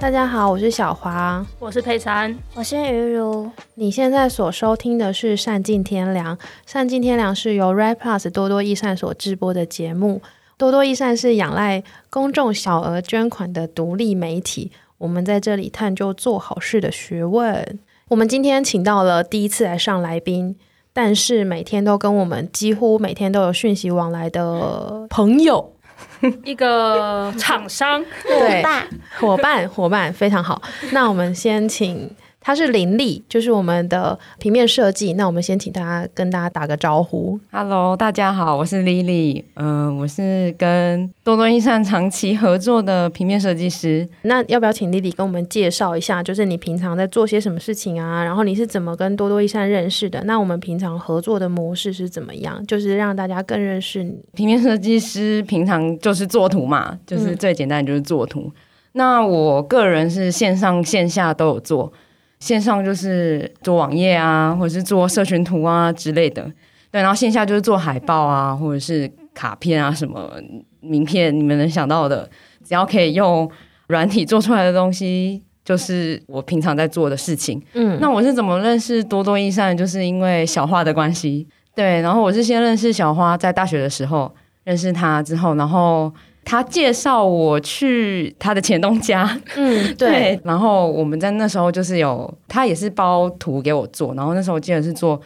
大家好，我是小华，我是佩珊，我是鱼如。你现在所收听的是《善尽天良》，《善尽天良》是由 Red Plus 多多益善所制播的节目。多多益善是仰赖公众小额捐款的独立媒体，我们在这里探究做好事的学问。我们今天请到了第一次来上来宾，但是每天都跟我们几乎每天都有讯息往来的朋友。一个厂商伙伴，伙伴，伙伴，非常好。那我们先请。他是林立，就是我们的平面设计。那我们先请大家跟大家打个招呼。Hello，大家好，我是 Lily。嗯，我是跟多多益善长期合作的平面设计师。那要不要请 Lily 跟我们介绍一下，就是你平常在做些什么事情啊？然后你是怎么跟多多益善认识的？那我们平常合作的模式是怎么样？就是让大家更认识你。平面设计师平常就是做图嘛，就是最简单就是做图。嗯。那我个人是线上线下都有做。线上就是做网页啊，或者是做社群图啊之类的，对。然后线下就是做海报啊，或者是卡片啊，什么名片，你们能想到的，只要可以用软体做出来的东西，就是我平常在做的事情。嗯，那我是怎么认识多多益善？就是因为小花的关系，对。然后我是先认识小花，在大学的时候认识她之后，然后。他介绍我去他的前东家，嗯，对，对，然后我们在那时候就是有，他也是包图给我做，然后那时候我记得是做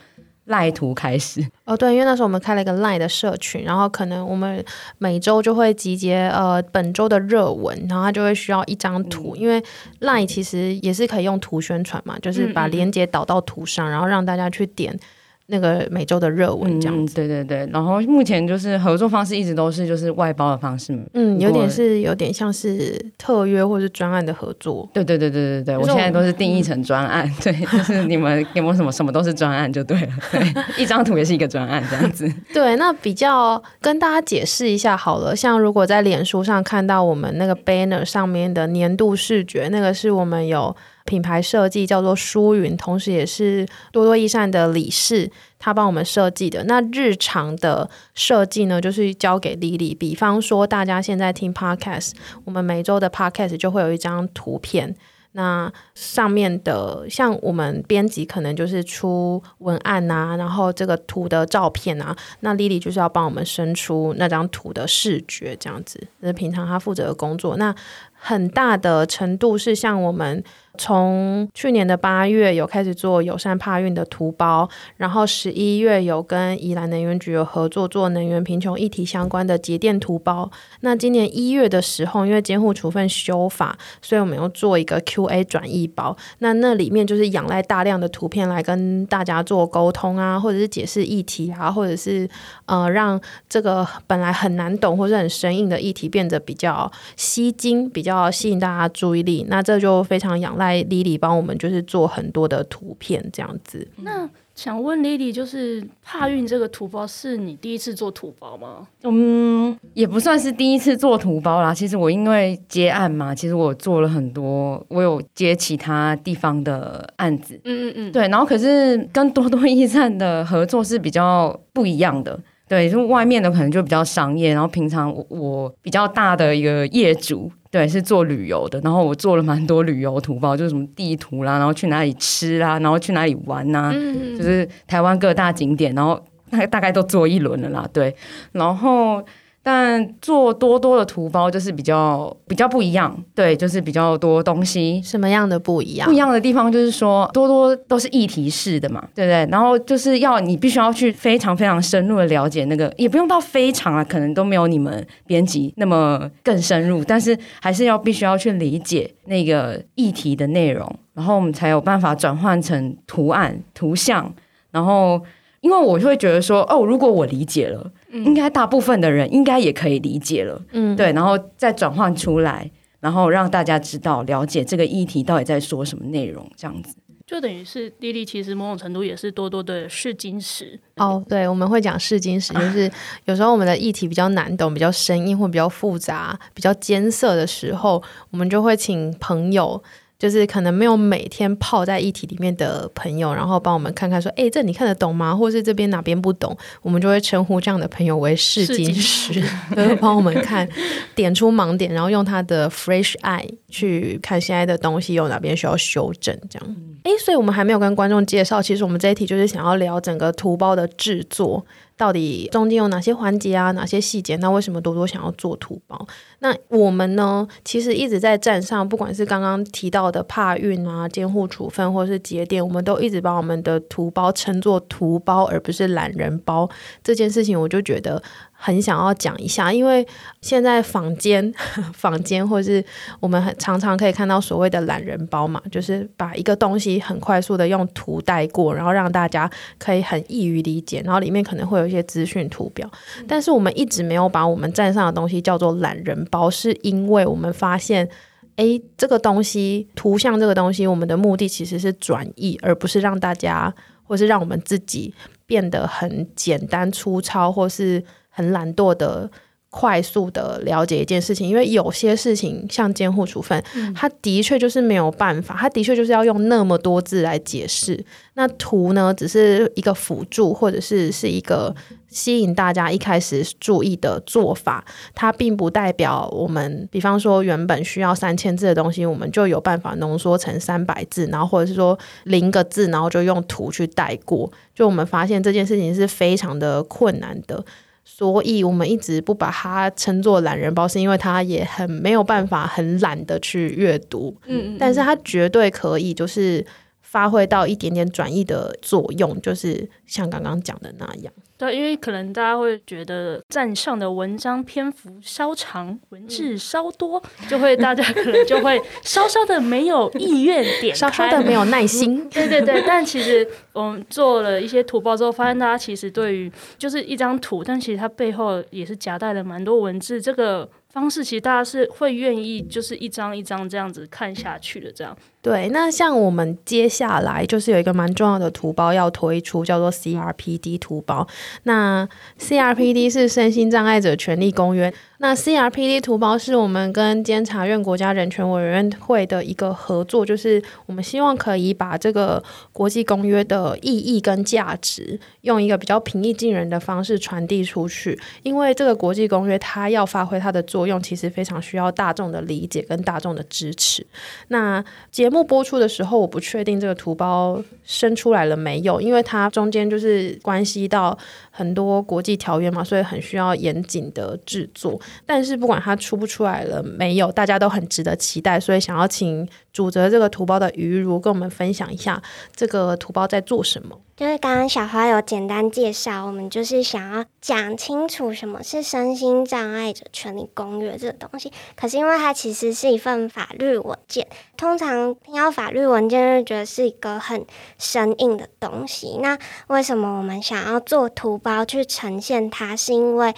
赖图开始，哦，对，因为那时候我们开了一个赖的社群，然后可能我们每周就会集结呃本周的热文，然后他就会需要一张图，嗯、因为赖其实也是可以用图宣传嘛，就是把链接导到图上，然后让大家去点。那个每周的热文这样子，嗯，对对对，然后目前就是合作方式一直都是就是外包的方式，嗯，有点是有点像是特约或是专案的合作，对对对对对对，我，现在都是定义成专案，嗯，对，就是你们有没有什么什么都是专案就对了，对，一张图也是一个专案这样子，对，那比较跟大家解释一下好了，像如果在脸书上看到我们那个 banner 上面的年度视觉，那个是我们有。品牌设计叫做舒云，同时也是多多益善的理事，他帮我们设计的。那日常的设计呢，就是交给丽丽。比方说，大家现在听 Podcast，我们每周的 Podcast 就会有一张图片。那上面的像我们编辑可能就是出文案啊，然后这个图的照片啊，那 Lily 就是要帮我们生出那张图的视觉，这样子。是平常他负责的工作。那很大的程度是像我们。从去年的八月有开始做友善帕运的图包，然后十一月有跟宜兰能源局有合作做能源贫穷议题相关的节电图包。那今年一月的时候，因为监护处分修法，所以我们又做一个 QA 转译包。那那里面就是仰赖大量的图片来跟大家做沟通啊，或者是解释议题啊，或者是呃让这个本来很难懂或者很生硬的议题变得比较吸睛，比较吸引大家注意力。那这就非常仰赖。来，Lily 帮我们就是做很多的图片这样子。那想问 Lily，就是帕运这个图包是你第一次做图包吗？嗯，也不算是第一次做图包啦。其实我因为接案嘛，其实我做了很多，我有接其他地方的案子。嗯嗯嗯，对。然后可是跟多多驿站的合作是比较不一样的。对，就外面的可能就比较商业，然后平常我，我比较大的一个业主。对，是做旅游的，然后我做了蛮多旅游图包，就是什么地图啦，然后去哪里吃啦，然后去哪里玩呐、啊嗯，就是台湾各大景点，然后大概大概都做一轮了啦，对，然后。但做多多的图包就是比较比较不一样，对，就是比较多东西。什么样的不一样？不一样的地方就是说，多多都是议题式的嘛，对不对？然后就是要你必须要去非常非常深入的了解那个，也不用到非常啊，可能都没有你们编辑那么更深入，但是还是要必须要去理解那个议题的内容，然后我们才有办法转换成图案、图像，然后。因为我会觉得说，哦，如果我理解了，嗯、应该大部分的人应该也可以理解了，嗯，对，然后再转换出来，然后让大家知道了解这个议题到底在说什么内容，这样子，就等于是 Lily 其实某种程度也是多多的试金石。哦，对，我们会讲试金石，就是有时候我们的议题比较难懂、比较生硬或比较复杂、比较艰涩的时候，我们就会请朋友。就是可能没有每天泡在议题里面的朋友，然后帮我们看看说，哎，这你看得懂吗？或是这边哪边不懂，我们就会称呼这样的朋友为试金石，会 帮我们看，点出盲点，然后用他的 fresh eye 去看现在的东西有哪边需要修正，这样。哎，所以我们还没有跟观众介绍，其实我们这一题就是想要聊整个图包的制作。到底中间有哪些环节啊？哪些细节？那为什么多多想要做图包？那我们呢？其实一直在站上，不管是刚刚提到的怕运啊、监护处分，或是节点，我们都一直把我们的图包称作图包，而不是懒人包。这件事情，我就觉得。很想要讲一下，因为现在坊间、坊间或是我们很常常可以看到所谓的懒人包嘛，就是把一个东西很快速的用图带过，然后让大家可以很易于理解，然后里面可能会有一些资讯图表。但是我们一直没有把我们站上的东西叫做懒人包，是因为我们发现，诶，这个东西图像这个东西，我们的目的其实是转译，而不是让大家或是让我们自己变得很简单粗糙，或是。很懒惰的快速的了解一件事情，因为有些事情像监护处分，它的确就是没有办法，它的确就是要用那么多字来解释。那图呢，只是一个辅助，或者是是一个吸引大家一开始注意的做法，它并不代表我们，比方说原本需要三千字的东西，我们就有办法浓缩成三百字，然后或者是说零个字，然后就用图去带过。就我们发现这件事情是非常的困难的。所以我们一直不把它称作懒人包，是因为它也很没有办法很懒的去阅读，嗯，但是它绝对可以就是发挥到一点点转译的作用，就是像刚刚讲的那样。对，因为可能大家会觉得站上的文章篇幅稍长，文字稍多，嗯、就会大家可能就会稍稍的没有意愿点开，稍稍的没有耐心。对对对，但其实我们做了一些图报之后，发现大家其实对于就是一张图，但其实它背后也是夹带了蛮多文字。这个方式其实大家是会愿意就是一张一张这样子看下去的，这样。对，那像我们接下来就是有一个蛮重要的图包要推出，叫做 CRPD 图包。那 CRPD 是身心障碍者权利公约。那 CRPD 图包是我们跟监察院国家人权委员会的一个合作，就是我们希望可以把这个国际公约的意义跟价值，用一个比较平易近人的方式传递出去。因为这个国际公约它要发挥它的作用，其实非常需要大众的理解跟大众的支持。那节目播出的时候，我不确定这个图包生出来了没有，因为它中间就是关系到很多国际条约嘛，所以很需要严谨的制作。但是不管它出不出来了没有，大家都很值得期待，所以想要请主责这个图包的于如跟我们分享一下这个图包在做什么。就是刚刚小花有简单介绍，我们就是想要讲清楚什么是身心障碍者权利公约这个东西。可是因为它其实是一份法律文件，通常听到法律文件就觉得是一个很生硬的东西。那为什么我们想要做图包去呈现它？是因为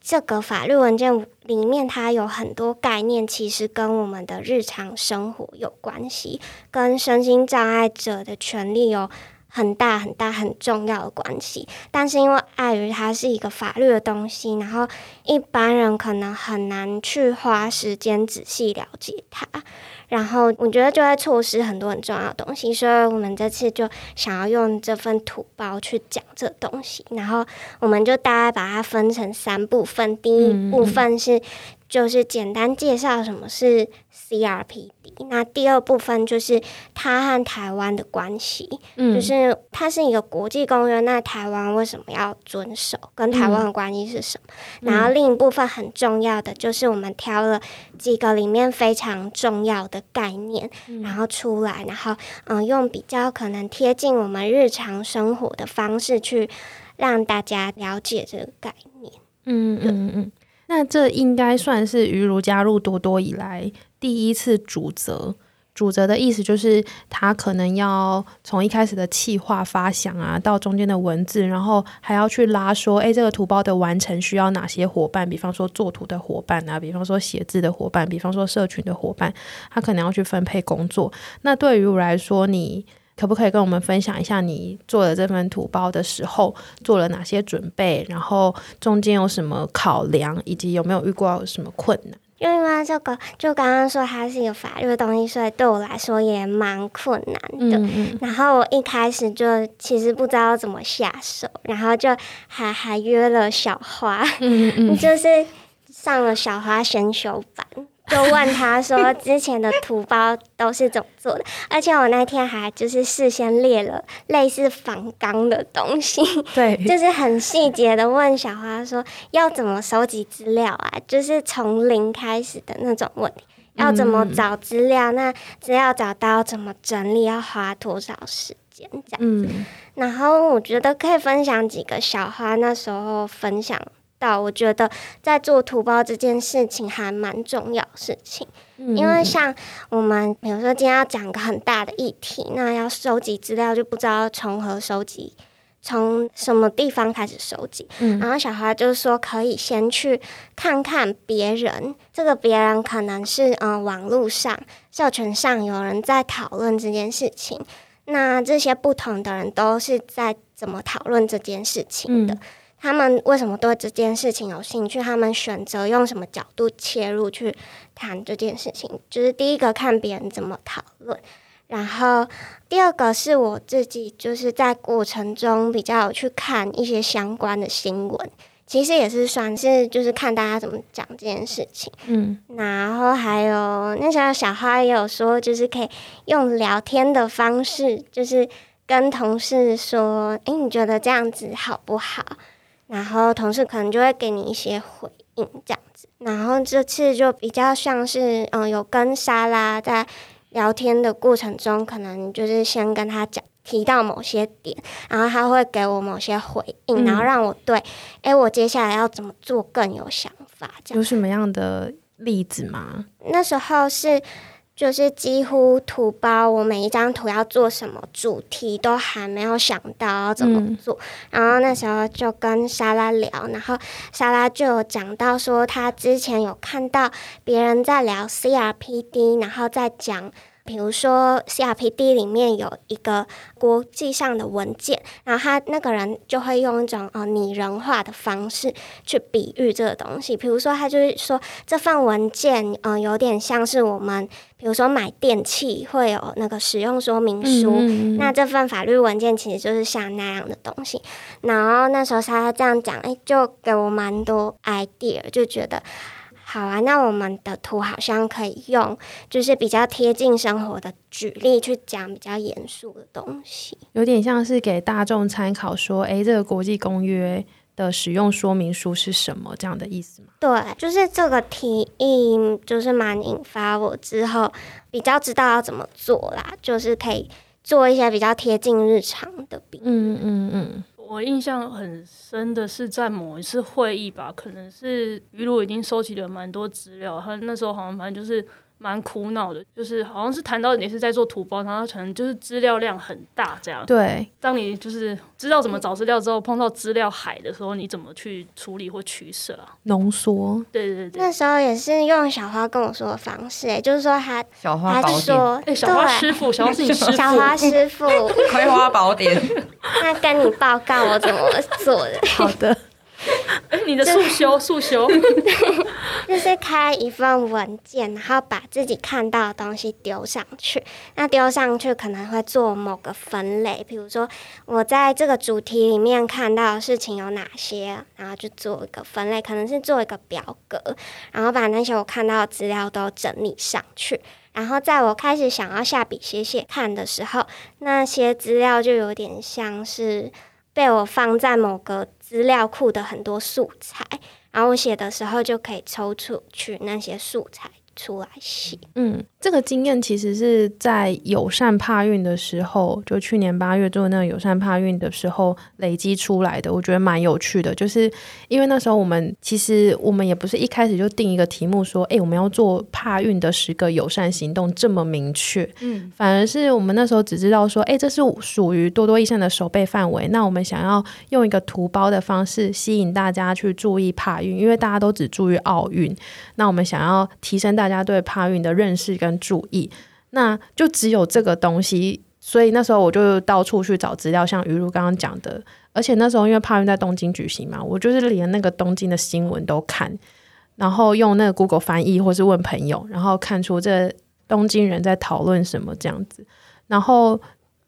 这个法律文件里面，它有很多概念，其实跟我们的日常生活有关系，跟身心障碍者的权利有很大很大很重要的关系。但是因为碍于它是一个法律的东西，然后一般人可能很难去花时间仔细了解它。然后我觉得就会错失很多很重要的东西，所以我们这次就想要用这份土包去讲这东西。然后我们就大概把它分成三部分，第一部分是就是简单介绍什么是 CRPD。那第二部分就是它和台湾的关系，嗯，就是它是一个国际公约，那台湾为什么要遵守？跟台湾的关系是什么？嗯，然后另一部分很重要的就是我们挑了几个里面非常重要的概念，嗯，然后出来，然后嗯，用比较可能贴近我们日常生活的方式去让大家了解这个概念。嗯嗯嗯，那这应该算是于如加入多多以来。第一次主责，主责的意思就是他可能要从一开始的企划发想啊，到中间的文字，然后还要去拉说，诶，这个图包的完成需要哪些伙伴？比方说作图的伙伴啊，比方说写字的伙伴，比方说社群的伙伴，他可能要去分配工作。那对于我来说，你可不可以跟我们分享一下你做了这份土包的时候做了哪些准备？然后中间有什么考量，以及有没有遇过什么困难？因为这个，就刚刚说它是一个法律的东西，所以对我来说也蛮困难的。嗯嗯。然后我一开始就其实不知道怎么下手，然后就还还约了小花，就是上了小花先修班。就问他说，之前的图包都是怎么做的？而且我那天还就是事先列了类似仿钢的东西，对，就是很细节的问小花说要怎么收集资料啊，就是从零开始的那种问题，要怎么找资料？那资料找到怎么整理？要花多少时间？这样子。然后我觉得可以分享几个小花那时候分享。到我觉得在做图包这件事情还蛮重要的事情，嗯，因为像我们比如说今天要讲个很大的议题，那要收集资料就不知道从何收集，从什么地方开始收集。嗯，然后小花就是说可以先去看看别人，这个别人可能是嗯、呃、网络上社群上有人在讨论这件事情，那这些不同的人都是在怎么讨论这件事情的。嗯他们为什么对这件事情有兴趣？他们选择用什么角度切入去谈这件事情？就是第一个看别人怎么讨论，然后第二个是我自己就是在过程中比较有去看一些相关的新闻，其实也是算是就是看大家怎么讲这件事情。嗯，然后还有那时候小花也有说，就是可以用聊天的方式，就是跟同事说：“诶，你觉得这样子好不好？”然后同事可能就会给你一些回应，这样子。然后这次就比较像是，嗯，有跟莎拉在聊天的过程中，可能就是先跟他讲提到某些点，然后他会给我某些回应，嗯、然后让我对，哎，我接下来要怎么做更有想法。这样有什么样的例子吗？那时候是。就是几乎图包，我每一张图要做什么主题都还没有想到要怎么做，嗯、然后那时候就跟莎拉聊，然后莎拉就有讲到说，她之前有看到别人在聊 CRPD，然后在讲。比如说，CRPD 里面有一个国际上的文件，然后他那个人就会用一种呃拟人化的方式去比喻这个东西。比如说，他就是说这份文件，嗯、呃，有点像是我们比如说买电器会有那个使用说明书，嗯嗯嗯，那这份法律文件其实就是像那样的东西。然后那时候他这样讲，哎，就给我蛮多 idea，就觉得。好啊，那我们的图好像可以用，就是比较贴近生活的举例去讲比较严肃的东西，有点像是给大众参考，说，诶，这个国际公约的使用说明书是什么这样的意思吗？对，就是这个提议，就是蛮引发我之后比较知道要怎么做啦，就是可以做一些比较贴近日常的。嗯嗯嗯。我印象很深的是在某一次会议吧，可能是于鲁已经收集了蛮多资料，他那时候好像反正就是。蛮苦恼的，就是好像是谈到你是在做图包，然后可能就是资料量很大这样。对，当你就是知道怎么找资料之后，碰到资料海的时候，你怎么去处理或取舍啊？浓缩。对对对。那时候也是用小花跟我说的方式，哎，就是说他，小花宝典。说，哎，小花师傅，小花是你师傅。小花师傅，葵花宝典。那跟你报告我怎么做的。好的。哎，你的速修速修，就是开一份文件，然后把自己看到的东西丢上去。那丢上去可能会做某个分类，比如说我在这个主题里面看到的事情有哪些，然后就做一个分类，可能是做一个表格，然后把那些我看到的资料都整理上去。然后在我开始想要下笔写写看的时候，那些资料就有点像是被我放在某个。资料库的很多素材，然后我写的时候就可以抽出去那些素材。出来写。嗯，这个经验其实是在友善怕运的时候，就去年八月做那个友善怕运的时候累积出来的。我觉得蛮有趣的，就是因为那时候我们其实我们也不是一开始就定一个题目说，哎，我们要做怕运的十个友善行动这么明确。嗯，反而是我们那时候只知道说，哎，这是属于多多益善的守备范围。那我们想要用一个图包的方式吸引大家去注意怕运，因为大家都只注意奥运。那我们想要提升大大家对帕运的认识跟注意，那就只有这个东西。所以那时候我就到处去找资料，像于如刚刚讲的。而且那时候因为帕运在东京举行嘛，我就是连那个东京的新闻都看。然后用那个 Google 翻译，或是问朋友，然后看出这东京人在讨论什么这样子，然后。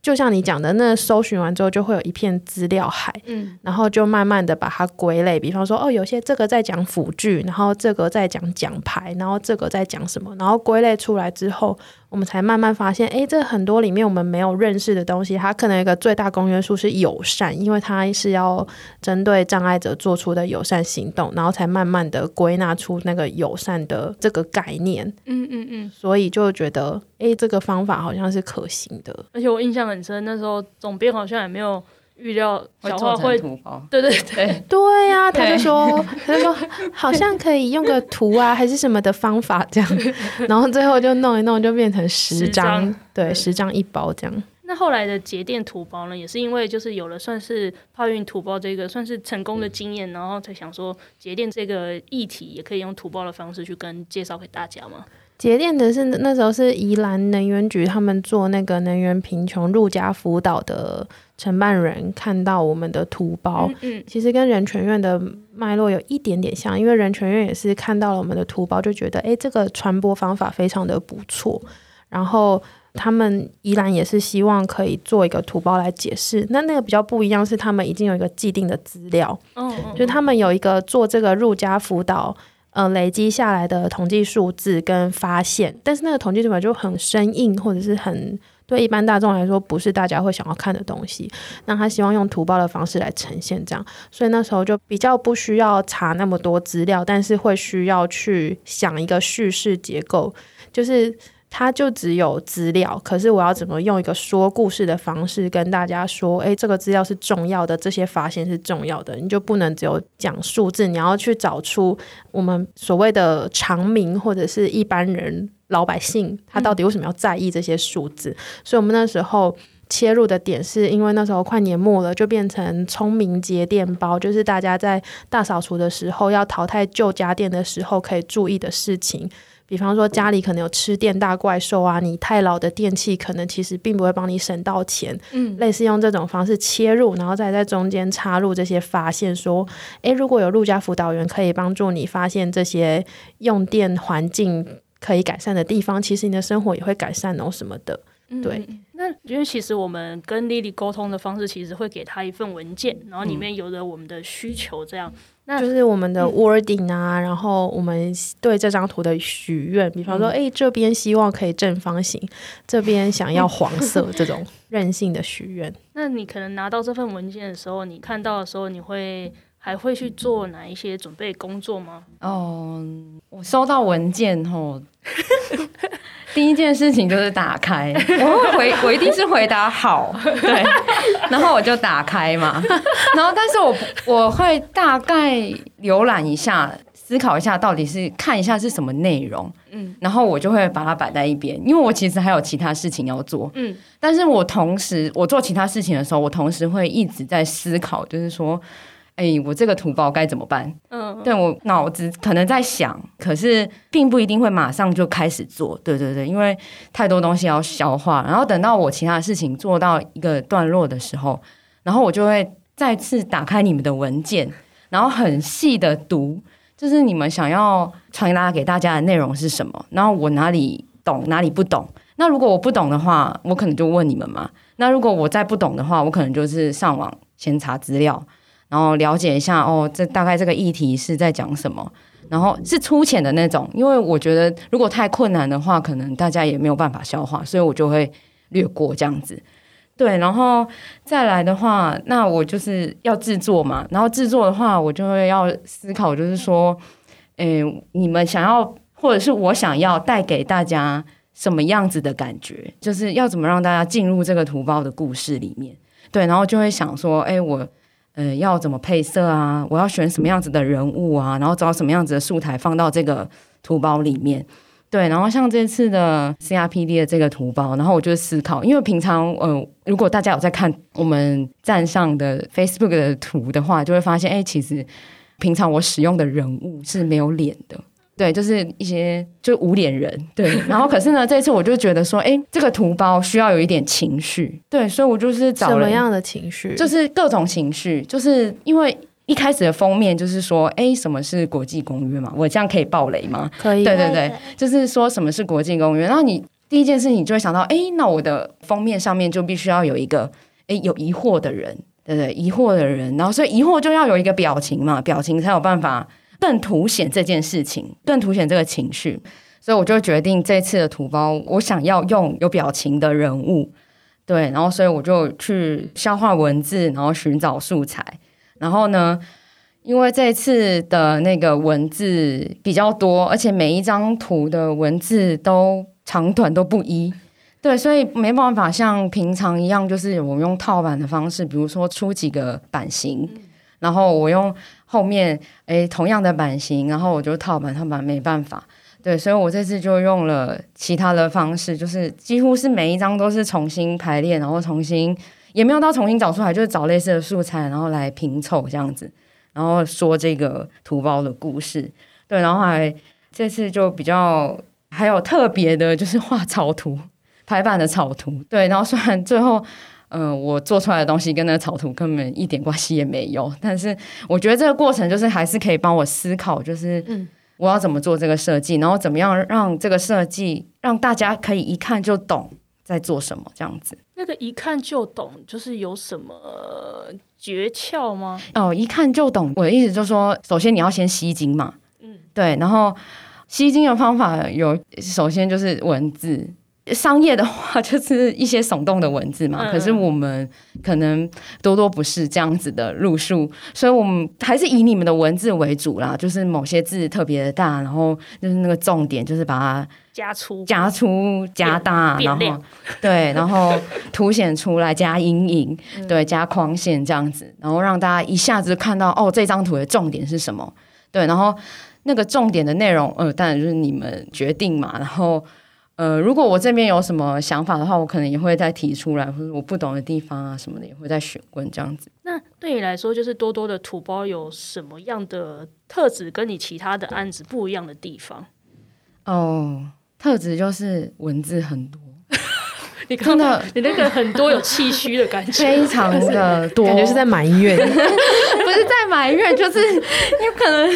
就像你讲的，那搜寻完之后就会有一片资料海，嗯，然后就慢慢的把它归类，比方说，哦，有些这个在讲辅具，然后这个在讲奖牌，然后这个在讲什么，然后归类出来之后。我们才慢慢发现，诶，这很多里面我们没有认识的东西，它可能一个最大公约数是友善，因为它是要针对障碍者做出的友善行动，然后才慢慢的归纳出那个友善的这个概念。嗯嗯嗯，所以就觉得，诶，这个方法好像是可行的。而且我印象很深，那时候总编好像也没有。预料小花会，对对对。对。呀、啊，他就说他就说好像可以用个图啊，还是什么的方法这样，然后最后就弄一弄就变成十张，对，十张一包这样。那后来的节电土包呢，也是因为就是有了算是泡运土包这个算是成功的经验，然后才想说节电这个议题也可以用土包的方式去跟介绍给大家嘛。节电的是那时候是宜兰能源局他们做那个能源贫穷入家辅导的承办人看到我们的图包，嗯，嗯，其实跟人权院的脉络有一点点像，因为人权院也是看到了我们的图包，就觉得诶，这个传播方法非常的不错，然后他们依然也是希望可以做一个图包来解释，那那个比较不一样是他们已经有一个既定的资料，嗯，就他们有一个做这个入家辅导。呃，累积下来的统计数字跟发现，但是那个统计数据就很生硬，或者是很对一般大众来说不是大家会想要看的东西。那他希望用图包的方式来呈现这样，所以那时候就比较不需要查那么多资料，但是会需要去想一个叙事结构，就是。它就只有资料，可是我要怎么用一个说故事的方式跟大家说？诶，这个资料是重要的，这些发现是重要的，你就不能只有讲数字，你要去找出我们所谓的常民或者是一般人老百姓，他到底为什么要在意这些数字？嗯。所以我们那时候切入的点是因为那时候快年末了，就变成聪明节电包，就是大家在大扫除的时候要淘汰旧家电的时候可以注意的事情。比方说家里可能有吃电大怪兽啊，你太老的电器可能其实并不会帮你省到钱。嗯，类似用这种方式切入，然后再在中间插入这些发现，说，诶，如果有陆家辅导员可以帮助你发现这些用电环境可以改善的地方，其实你的生活也会改善哦什么的。对，嗯、那因为其实我们跟 Lily 沟通的方式，其实会给她一份文件，然后里面有着我们的需求，这样。嗯就是我们的 wording 啊，嗯、然后我们对这张图的许愿，比方说，哎、嗯，这边希望可以正方形，这边想要黄色，这种 任性的许愿。那你可能拿到这份文件的时候，你看到的时候，你会还会去做哪一些准备工作吗？哦，我收到文件后。第一件事情就是打开，我会回，我一定是回答好，对，然后我就打开嘛，然后但是我我会大概浏览一下，思考一下到底是看一下是什么内容，嗯，然后我就会把它摆在一边，因为我其实还有其他事情要做，嗯，但是我同时我做其他事情的时候，我同时会一直在思考，就是说。哎、欸，我这个土包该怎么办？嗯，对，我脑子可能在想，可是并不一定会马上就开始做。对对对，因为太多东西要消化，然后等到我其他的事情做到一个段落的时候，然后我就会再次打开你们的文件，然后很细的读，就是你们想要传达给大家的内容是什么，然后我哪里懂，哪里不懂。那如果我不懂的话，我可能就问你们嘛。那如果我再不懂的话，我可能就是上网先查资料。然后了解一下哦，这大概这个议题是在讲什么，然后是粗浅的那种，因为我觉得如果太困难的话，可能大家也没有办法消化，所以我就会略过这样子。对，然后再来的话，那我就是要制作嘛，然后制作的话，我就会要思考，就是说，诶，你们想要或者是我想要带给大家什么样子的感觉，就是要怎么让大家进入这个图包的故事里面。对，然后就会想说，诶，我。呃，要怎么配色啊？我要选什么样子的人物啊？然后找什么样子的素材放到这个图包里面？对，然后像这次的 CRPD 的这个图包，然后我就思考，因为平常呃，如果大家有在看我们站上的 Facebook 的图的话，就会发现，哎，其实平常我使用的人物是没有脸的。对，就是一些就无脸人，对。然后可是呢，这次我就觉得说，哎，这个图包需要有一点情绪，对，所以我就是找什么样的情绪？就是各种情绪，就是因为一开始的封面就是说，哎，什么是国际公约嘛？我这样可以爆雷吗？可以。对对对，就是说什么是国际公约。然后你第一件事情你就会想到，哎，那我的封面上面就必须要有一个，哎，有疑惑的人，对对，疑惑的人。然后所以疑惑就要有一个表情嘛，表情才有办法更凸显这件事情，更凸显这个情绪。所以我就决定这次的图包，我想要用有表情的人物。对，然后所以我就去消化文字，然后寻找素材。然后呢，因为这次的那个文字比较多，而且每一张图的文字都长短都不一，对，所以没办法像平常一样，就是我用套版的方式，比如说出几个版型，然后我用后面诶同样的版型，然后我就套版套版，没办法。对，所以我这次就用了其他的方式，就是几乎是每一张都是重新排练，然后重新也没有到重新找出来，就是找类似的素材，然后来拼凑这样子，然后说这个图包的故事。对，然后还这次就比较还有特别的，就是画草图，排版的草图。对，然后虽然最后、呃，我做出来的东西跟那个草图根本一点关系也没有，但是我觉得这个过程就是还是可以帮我思考，就是嗯。我要怎么做这个设计，然后怎么样让这个设计让大家可以一看就懂在做什么，这样子。那个一看就懂，就是有什么诀窍吗？哦，一看就懂，我的意思就是说，首先你要先吸睛嘛，嗯，对，然后吸睛的方法有，首先就是文字。商业的话就是一些耸动的文字嘛，可是我们可能多多不是这样子的路数，所以我们还是以你们的文字为主啦，就是某些字特别的大，然后就是那个重点就是把它加粗、加粗、加大，然后 对，然后凸显出来加阴影，对，加框线这样子，然后让大家一下子看到哦，这张图的重点是什么？对，然后那个重点的内容，呃，当然就是你们决定嘛，然后。呃，如果我这边有什么想法的话，我可能也会再提出来，或者我不懂的地方啊什么的，也会再询问这样子。那对你来说，就是多多的土包有什么样的特质，跟你其他的案子不一样的地方？哦，特质就是文字很多，你看到你那个很多有气虚的感觉，非常的多，感觉是在埋怨，不是在埋怨，就是有可能。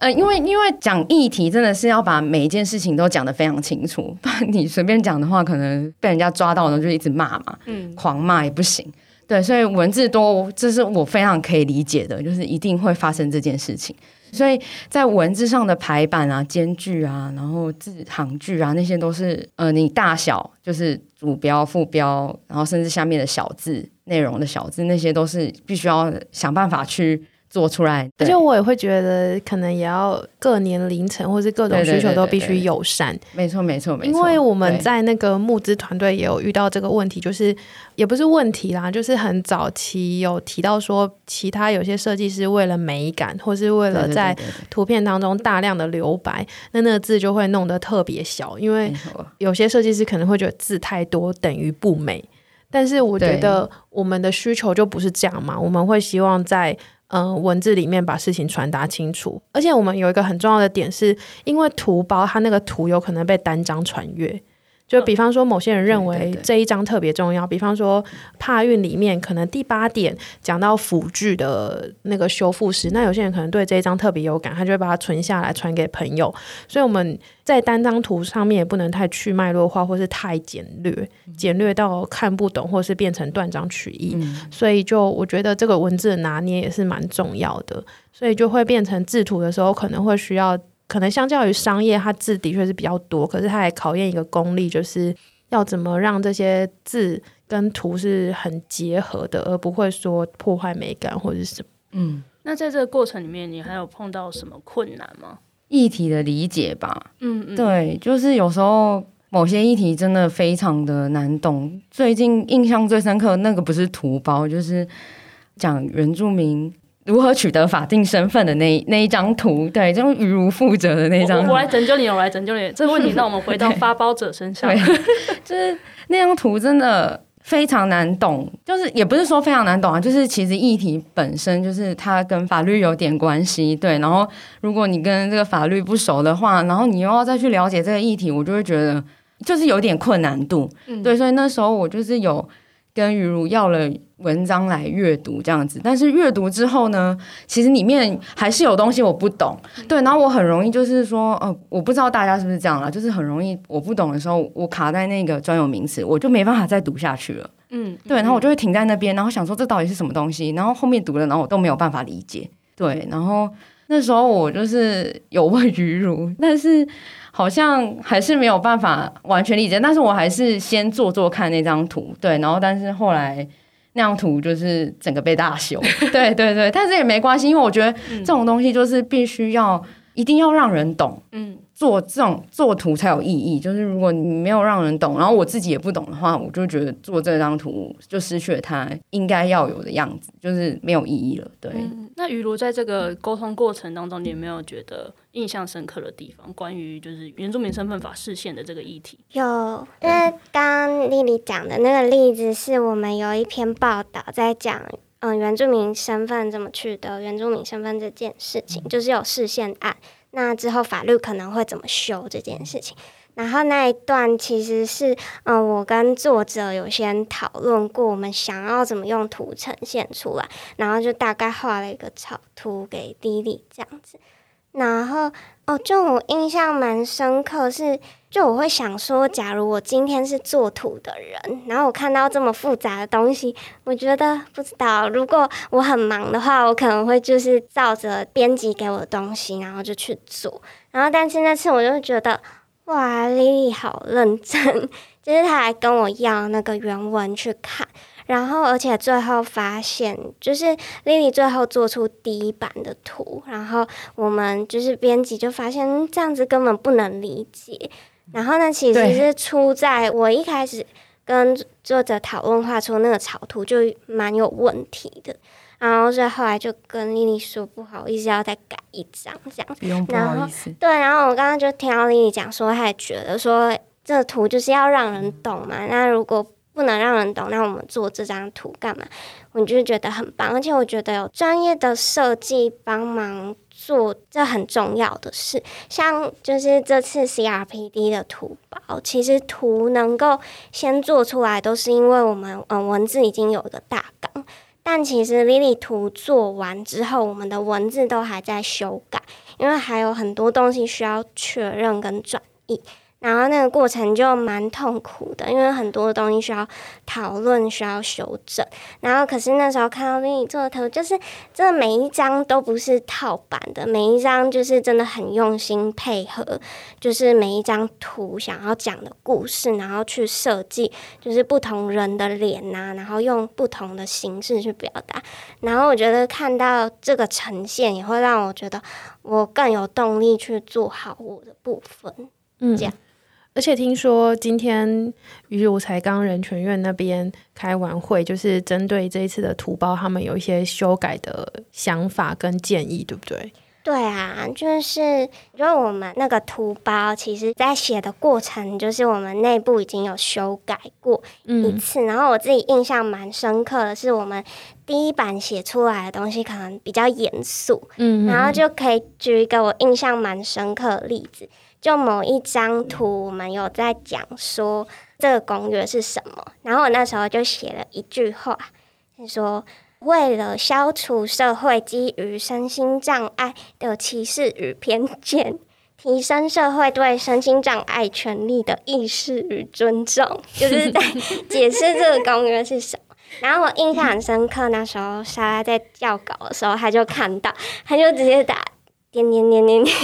呃，因为因为讲议题真的是要把每一件事情都讲得非常清楚，不然你随便讲的话，可能被人家抓到了就一直骂嘛，嗯，狂骂也不行。对，所以文字多，这是我非常可以理解的，就是一定会发生这件事情。所以在文字上的排版啊、间距啊，然后字行距啊，那些都是呃，你大小就是主标、副标，然后甚至下面的小字、内容的小字，那些都是必须要想办法去。做出来，而且我也会觉得，可能也要各年龄层或是各种需求都必须友善。没错，没错，没错。因为我们在那个募资团队也有遇到这个问题，就是也不是问题啦，就是很早期有提到说，其他有些设计师为了美感，或是为了在图片当中大量的留白，那那个字就会弄得特别小。因为有些设计师可能会觉得字太多等于不美，但是我觉得我们的需求就不是这样嘛，我们会希望在。嗯、文字里面把事情传达清楚，而且我们有一个很重要的点是，因为图包它那个图有可能被单张传阅。就比方说，某些人认为这一章特别重要。比方说，帕运里面可能第八点讲到辅具的那个修复师，那有些人可能对这一章特别有感，他就会把它存下来传给朋友。所以我们在单张图上面也不能太去脉络化，或是太简略，简略到看不懂，或是变成断章取义。所以就我觉得这个文字的拿捏也是蛮重要的。所以就会变成制图的时候可能会需要。可能相较于商业，它字的确是比较多，可是它还考验一个功力，就是要怎么让这些字跟图是很结合的，而不会说破坏美感或者是什么。嗯，那在这个过程里面，你还有碰到什么困难吗？议题的理解吧。嗯嗯，对，就是有时候某些议题真的非常的难懂。最近印象最深刻的那个不是图包，就是讲原住民。如何取得法定身份的那那一张图，对，这种于如负责的那张图。我来拯救你，我来拯救你。这个问题让我们回到发包者身上。就是那张图真的非常难懂，就是也不是说非常难懂啊，就是其实议题本身就是它跟法律有点关系，对。然后如果你跟这个法律不熟的话，然后你又要再去了解这个议题，我就会觉得就是有点困难度。嗯、对，所以那时候我就是有。跟于如要了文章来阅读这样子，但是阅读之后呢，其实里面还是有东西我不懂，对，然后我很容易就是说，呃，我不知道大家是不是这样了，就是很容易我不懂的时候，我卡在那个专有名词，我就没办法再读下去了，嗯，对，然后我就会停在那边，然后想说这到底是什么东西，然后后面读了，然后我都没有办法理解，对，然后那时候我就是有问于如，但是好像还是没有办法完全理解，但是我还是先做做看那张图，对，然后但是后来。那张图就是整个被大修，对对对，但是也没关系，因为我觉得这种东西就是必须要一定要让人懂，嗯，做这种做图才有意义。就是如果你没有让人懂，然后我自己也不懂的话，我就觉得做这张图就失去了它应该要有的样子，就是没有意义了。对。嗯，那于如在这个沟通过程当中，你有没有觉得？印象深刻的地方，关于就是原住民身份法视线的这个议题，有，因为刚刚丽丽讲的那个例子，是我们有一篇报道在讲，嗯，原住民身份怎么取得原住民身份这件事情，就是有释宪案，那之后法律可能会怎么修这件事情，然后那一段其实是，嗯，我跟作者有先讨论过，我们想要怎么用图呈现出来，然后就大概画了一个草图给莉莉这样子。然后哦，就我印象蛮深刻是，就我会想说，假如我今天是做图的人，然后我看到这么复杂的东西，我觉得不知道，如果我很忙的话，我可能会就是照着编辑给我的东西，然后就去做。然后，但是那次我就觉得，哇，莉莉好认真，就是她还跟我要那个原文去看。然后，而且最后发现，就是莉莉最后做出第一版的图，然后我们就是编辑就发现这样子根本不能理解。然后呢，其实是出在我一开始跟作者讨论画出那个草图就蛮有问题的，然后所以后来就跟丽丽说不好意思，要再改一张这样。不用不好意思。对，然后我刚刚就听到丽丽讲说，她也觉得说这个图就是要让人懂嘛。那如果不能让人懂，那我们做这张图干嘛？我就觉得很棒，而且我觉得有专业的设计帮忙做，这很重要的事。像就是这次 CRPD 的图包，其实图能够先做出来，都是因为我们嗯文字已经有一个大纲，但其实 Lily 图做完之后，我们的文字都还在修改，因为还有很多东西需要确认跟转译。然后那个过程就蛮痛苦的，因为很多东西需要讨论，需要修正。然后可是那时候看到丽丽做的图，就是这每一张都不是套版的，每一张就是真的很用心配合，就是每一张图想要讲的故事，然后去设计，就是不同人的脸呐、啊，然后用不同的形式去表达。然后我觉得看到这个呈现，也会让我觉得我更有动力去做好我的部分。嗯，这样。而且听说今天于如才刚人权院那边开完会，就是针对这一次的图包，他们有一些修改的想法跟建议，对不对？对啊，就是因为我们那个图包，其实在写的过程，就是我们内部已经有修改过一次。嗯、然后我自己印象蛮深刻的是，我们第一版写出来的东西可能比较严肃，嗯，然后就可以举一个我印象蛮深刻的例子。就某一张图，我们有在讲说这个公约是什么，然后我那时候就写了一句话，是说为了消除社会基于身心障碍的歧视与偏见，提升社会对身心障碍权利的意识与尊重，就是在解释这个公约是什么。然后我印象很深刻，那时候莎拉在校稿的时候，他就看到，他就直接打。点点点点点，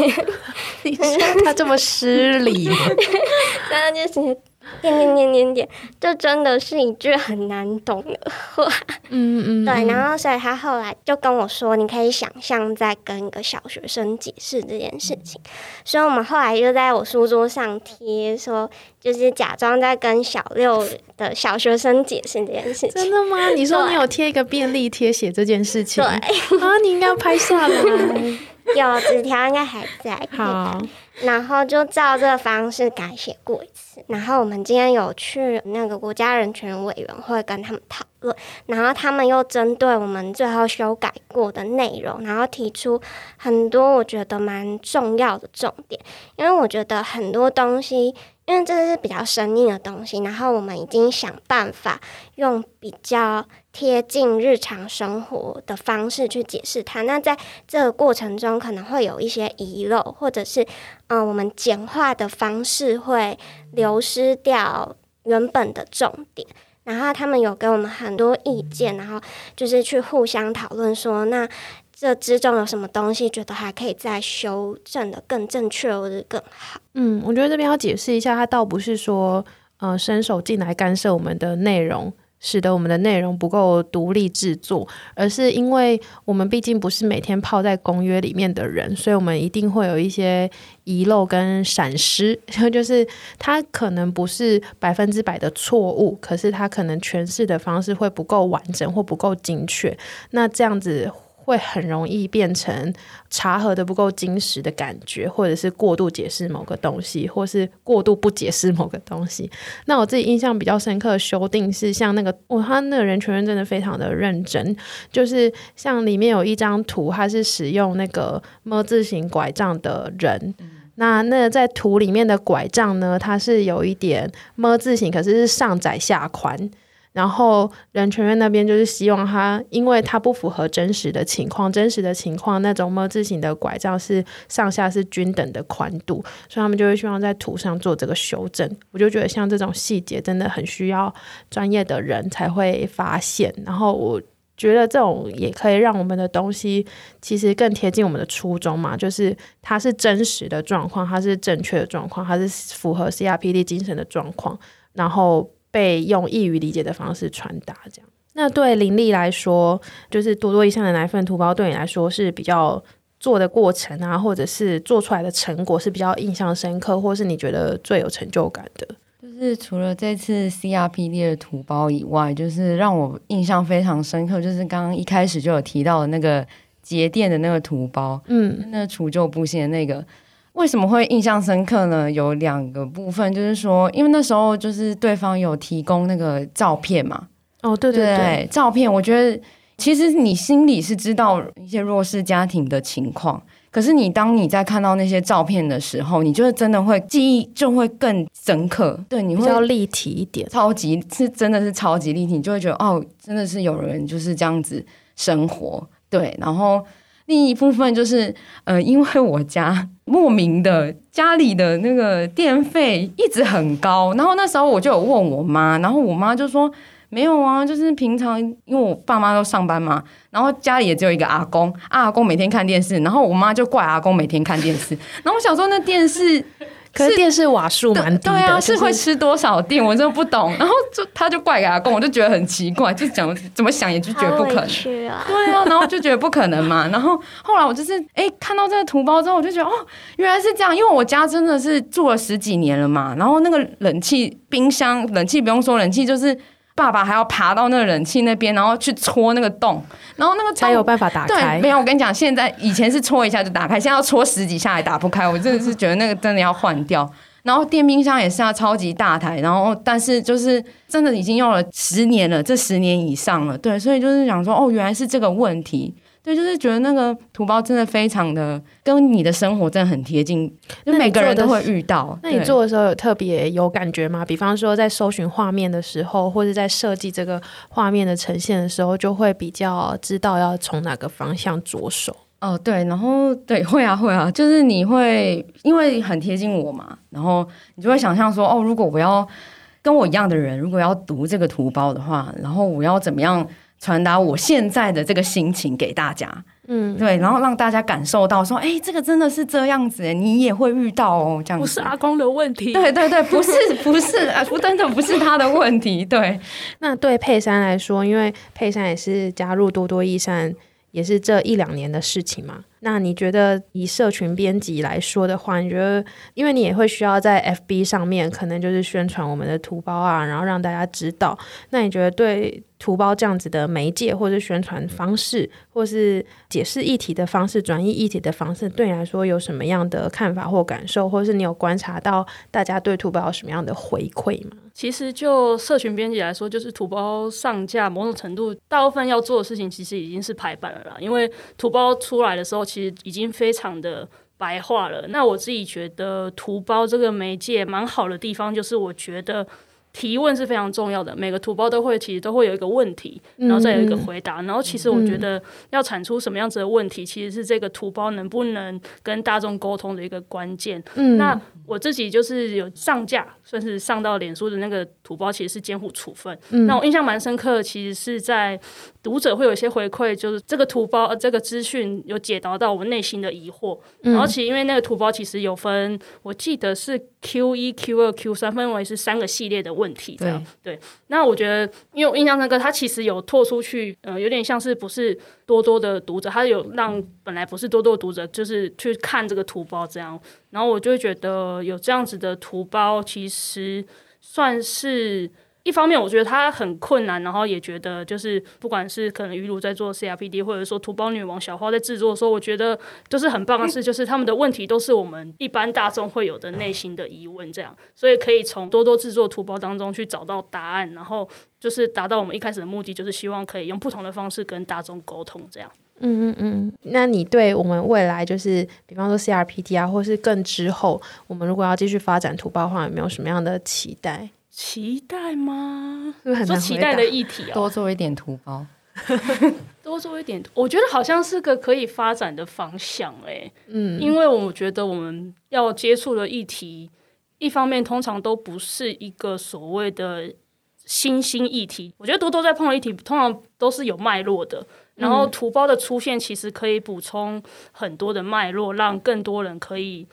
你他这么失礼，然后就是点点点点点，这真的是一句很难懂的话。嗯嗯，对。然后所以他后来就跟我说，你可以想象在跟一个小学生解释这件事情。所以我们后来就在我书桌上贴说，就是假装在跟小六的小学生解释这件事情。真的吗？你说你有贴一个便利贴写这件事情？对啊，你应该要拍下来。有纸条应该还在，好，然后就照这个方式改写过一次。然后我们今天有去那个国家人权委员会跟他们讨论，然后他们又针对我们最后修改过的内容，然后提出很多我觉得蛮重要的重点。因为我觉得很多东西因为这是比较生硬的东西，然后我们已经想办法用比较贴近日常生活的方式去解释它。那在这个过程中，可能会有一些遗漏，或者是嗯、我们简化的方式会流失掉原本的重点。然后他们有给我们很多意见，然后就是去互相讨论说，那这之中有什么东西觉得还可以再修正的更正确或者更好？嗯，我觉得这边要解释一下，他倒不是说呃伸手进来干涉我们的内容。使得我们的内容不够独立制作，而是因为我们毕竟不是每天泡在公约里面的人，所以我们一定会有一些遗漏跟闪失，就是它可能不是百分之百的错误，可是它可能诠释的方式会不够完整或不够精确，那这样子。会很容易变成查核的不够精实的感觉，或者是过度解释某个东西，或是过度不解释某个东西。那我自己印象比较深刻的修订是，像那个哦，他那个人权人真的非常的认真，就是像里面有一张图，他是使用那个么字形拐杖的人，嗯、那那在图里面的拐杖呢，它是有一点么字形，可是是上窄下宽。然后人权院那边就是希望他，因为他不符合真实的情况，真实的情况那种 ㄇ 字形的拐杖是上下是均等的宽度，所以他们就会希望在图上做这个修正。我就觉得像这种细节真的很需要专业的人才会发现。然后我觉得这种也可以让我们的东西其实更贴近我们的初衷嘛，就是它是真实的状况，它是正确的状况，它是符合 CRPD 精神的状况，然后。被用易于理解的方式传达，这样。那对林立来说，就是多多益善的奶粉图包，对你来说是比较做的过程啊，或者是做出来的成果是比较印象深刻，或是你觉得最有成就感的？就是除了这次 CRPD 的图包以外，就是让我印象非常深刻，就是刚刚一开始就有提到的那个节电的那个图包，嗯，那除旧布新的那个。为什么会印象深刻呢？有两个部分，就是说，因为那时候就是对方有提供那个照片嘛。哦，对对对，对，照片，我觉得其实你心里是知道一些弱势家庭的情况，可是你当你在看到那些照片的时候，你就真的会记忆就会更深刻。对，你会比较立体一点，超级是真的是超级立体，你就会觉得哦，真的是有人就是这样子生活。对，然后。另一部分就是，呃，因为我家莫名的家里的那个电费一直很高，然后那时候我就有问我妈，然后我妈就说没有啊，就是平常因为我爸妈都上班嘛，然后家里也只有一个阿公，阿公每天看电视，然后我妈就怪阿公每天看电视，然后我想说那电视。可是电视瓦数蛮低的，对啊，是会吃多少电，我真的不懂。然后就他就怪给阿公，我就觉得很奇怪，就讲怎么想也就觉得不可能，啊、对啊，然后就觉得不可能嘛。然后后来我就是哎看到这个图包之后，我就觉得哦原来是这样，因为我家真的是住了十几年了嘛。然后那个冷气、冰箱、冷气不用说，冷气就是。爸爸还要爬到那个冷气那边，然后去戳那个洞，然后那个才有办法打开。对，没有，我跟你讲，现在以前是戳一下就打开，现在要戳十几下也打不开。我真的是觉得那个真的要换掉。然后电冰箱也是要超级大台，然后但是就是真的已经用了十年了，这十年以上了。对，所以就是想说，哦，原来是这个问题。对，就是觉得那个图包真的非常的跟你的生活真的很贴近，就每个人都会遇到。那你做的时候有特别有感觉吗？比方说在搜寻画面的时候，或者在设计这个画面的呈现的时候，就会比较知道要从哪个方向着手。哦，对，然后对，会啊，会啊，就是你会因为很贴近我嘛，然后你就会想象说，哦，如果我要跟我一样的人，如果要读这个图包的话，然后我要怎么样？传达我现在的这个心情给大家，嗯，对，然后让大家感受到说，哎，这个真的是这样子，你也会遇到哦，这样子。不是阿公的问题，对对对，不是 不是啊，不真的不是他的问题，对。那对佩珊来说，因为佩珊也是加入多多益善，也是这一两年的事情嘛。那你觉得以社群编辑来说的话，你觉得，因为你也会需要在 FB 上面，可能就是宣传我们的图包啊，然后让大家知道。那你觉得对图包这样子的媒介，或是宣传方式，或是解释议题的方式、转移议题的方式，对你来说有什么样的看法或感受，或是你有观察到大家对图包有什么样的回馈吗？其实就社群编辑来说，就是图包上架某种程度，大部分要做的事情其实已经是排版了啦，因为图包出来的时候。其实已经非常的白话了。那我自己觉得图包这个媒介蛮好的地方，就是我觉得。提问是非常重要的，每个图包都会其实都会有一个问题，然后再有一个回答。嗯、然后其实我觉得要产出什么样子的问题，嗯、其实是这个图包能不能跟大众沟通的一个关键。嗯、那我自己就是有上架，算是上到脸书的那个图包，其实是监护处分。嗯、那我印象蛮深刻的，其实是在读者会有一些回馈，就是这个图包、呃、这个资讯有解答到我内心的疑惑。嗯、然后其实因为那个图包其实有分，我记得是 Q 一、Q 二、Q 三，分为是三个系列的问题。这样对，对。那我觉得，因为我印象深刻，他其实有拓出去，呃，有点像是不是多多的读者，他有让本来不是多多的读者，就是去看这个图包这样。然后我就会觉得有这样子的图包，其实算是。一方面，我觉得它很困难，然后也觉得就是不管是可能鱼鲁在做 CRPD，或者说图包女王小花在制作的时候，我觉得就是很棒的事，就是他们的问题都是我们一般大众会有的内心的疑问，这样，所以可以从多多制作图包当中去找到答案，然后就是达到我们一开始的目的，就是希望可以用不同的方式跟大众沟通，这样。嗯嗯嗯。那你对我们未来就是，比方说 CRPD 啊，或是更之后，我们如果要继续发展图包的话，有没有什么样的期待？期待吗？说期待的议题哦，多做一点图包，多做一点，我觉得好像是个可以发展的方向诶。嗯，因为我觉得我们要接触的议题，一方面通常都不是一个所谓的新兴议题。我觉得多多在碰的议题，通常都是有脉络的。然后图包的出现，其实可以补充很多的脉络，让更多人可以。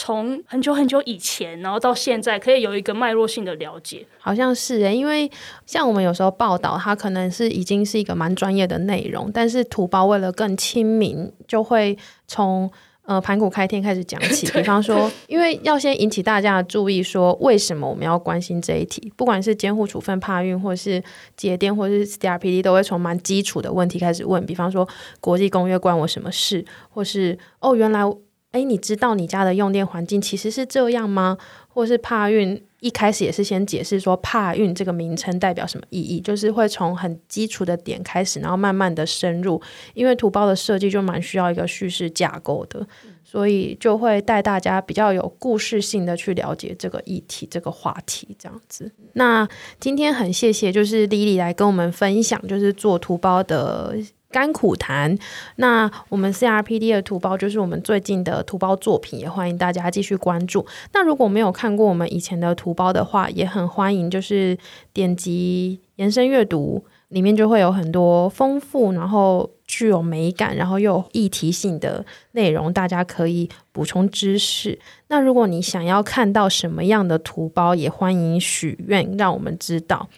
从很久很久以前，然后到现在，可以有一个脉络性的了解，好像是诶，因为像我们有时候报道，它可能是已经是一个蛮专业的内容，但是土包为了更亲民，就会从呃盘古开天开始讲起。比方说，因为要先引起大家的注意，说为什么我们要关心这一题？不管是监护处分、怕运，或是节电，或是 CRPD，都会从蛮基础的问题开始问。比方说，国际公约关我什么事？或是哦，原来。哎，你知道你家的用电环境其实是这样吗？或是帕运一开始也是先解释说帕运这个名称代表什么意义，就是会从很基础的点开始，然后慢慢的深入。因为图包的设计就蛮需要一个叙事架构的，所以就会带大家比较有故事性的去了解这个议题、这个话题这样子。那今天很谢谢，就是 Lily 来跟我们分享，就是做图包的。甘苦谈，那我们 CRPD 的图包就是我们最近的图包作品，也欢迎大家继续关注。那如果没有看过我们以前的图包的话，也很欢迎，就是点击延伸阅读。里面就会有很多丰富，然后具有美感，然后又有议题性的内容，大家可以补充知识。那如果你想要看到什么样的图包，也欢迎许愿，让我们知道。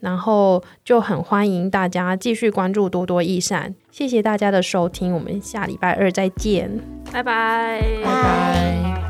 然后就很欢迎大家继续关注多多益善。谢谢大家的收听，我们下礼拜二再见，拜拜，拜拜。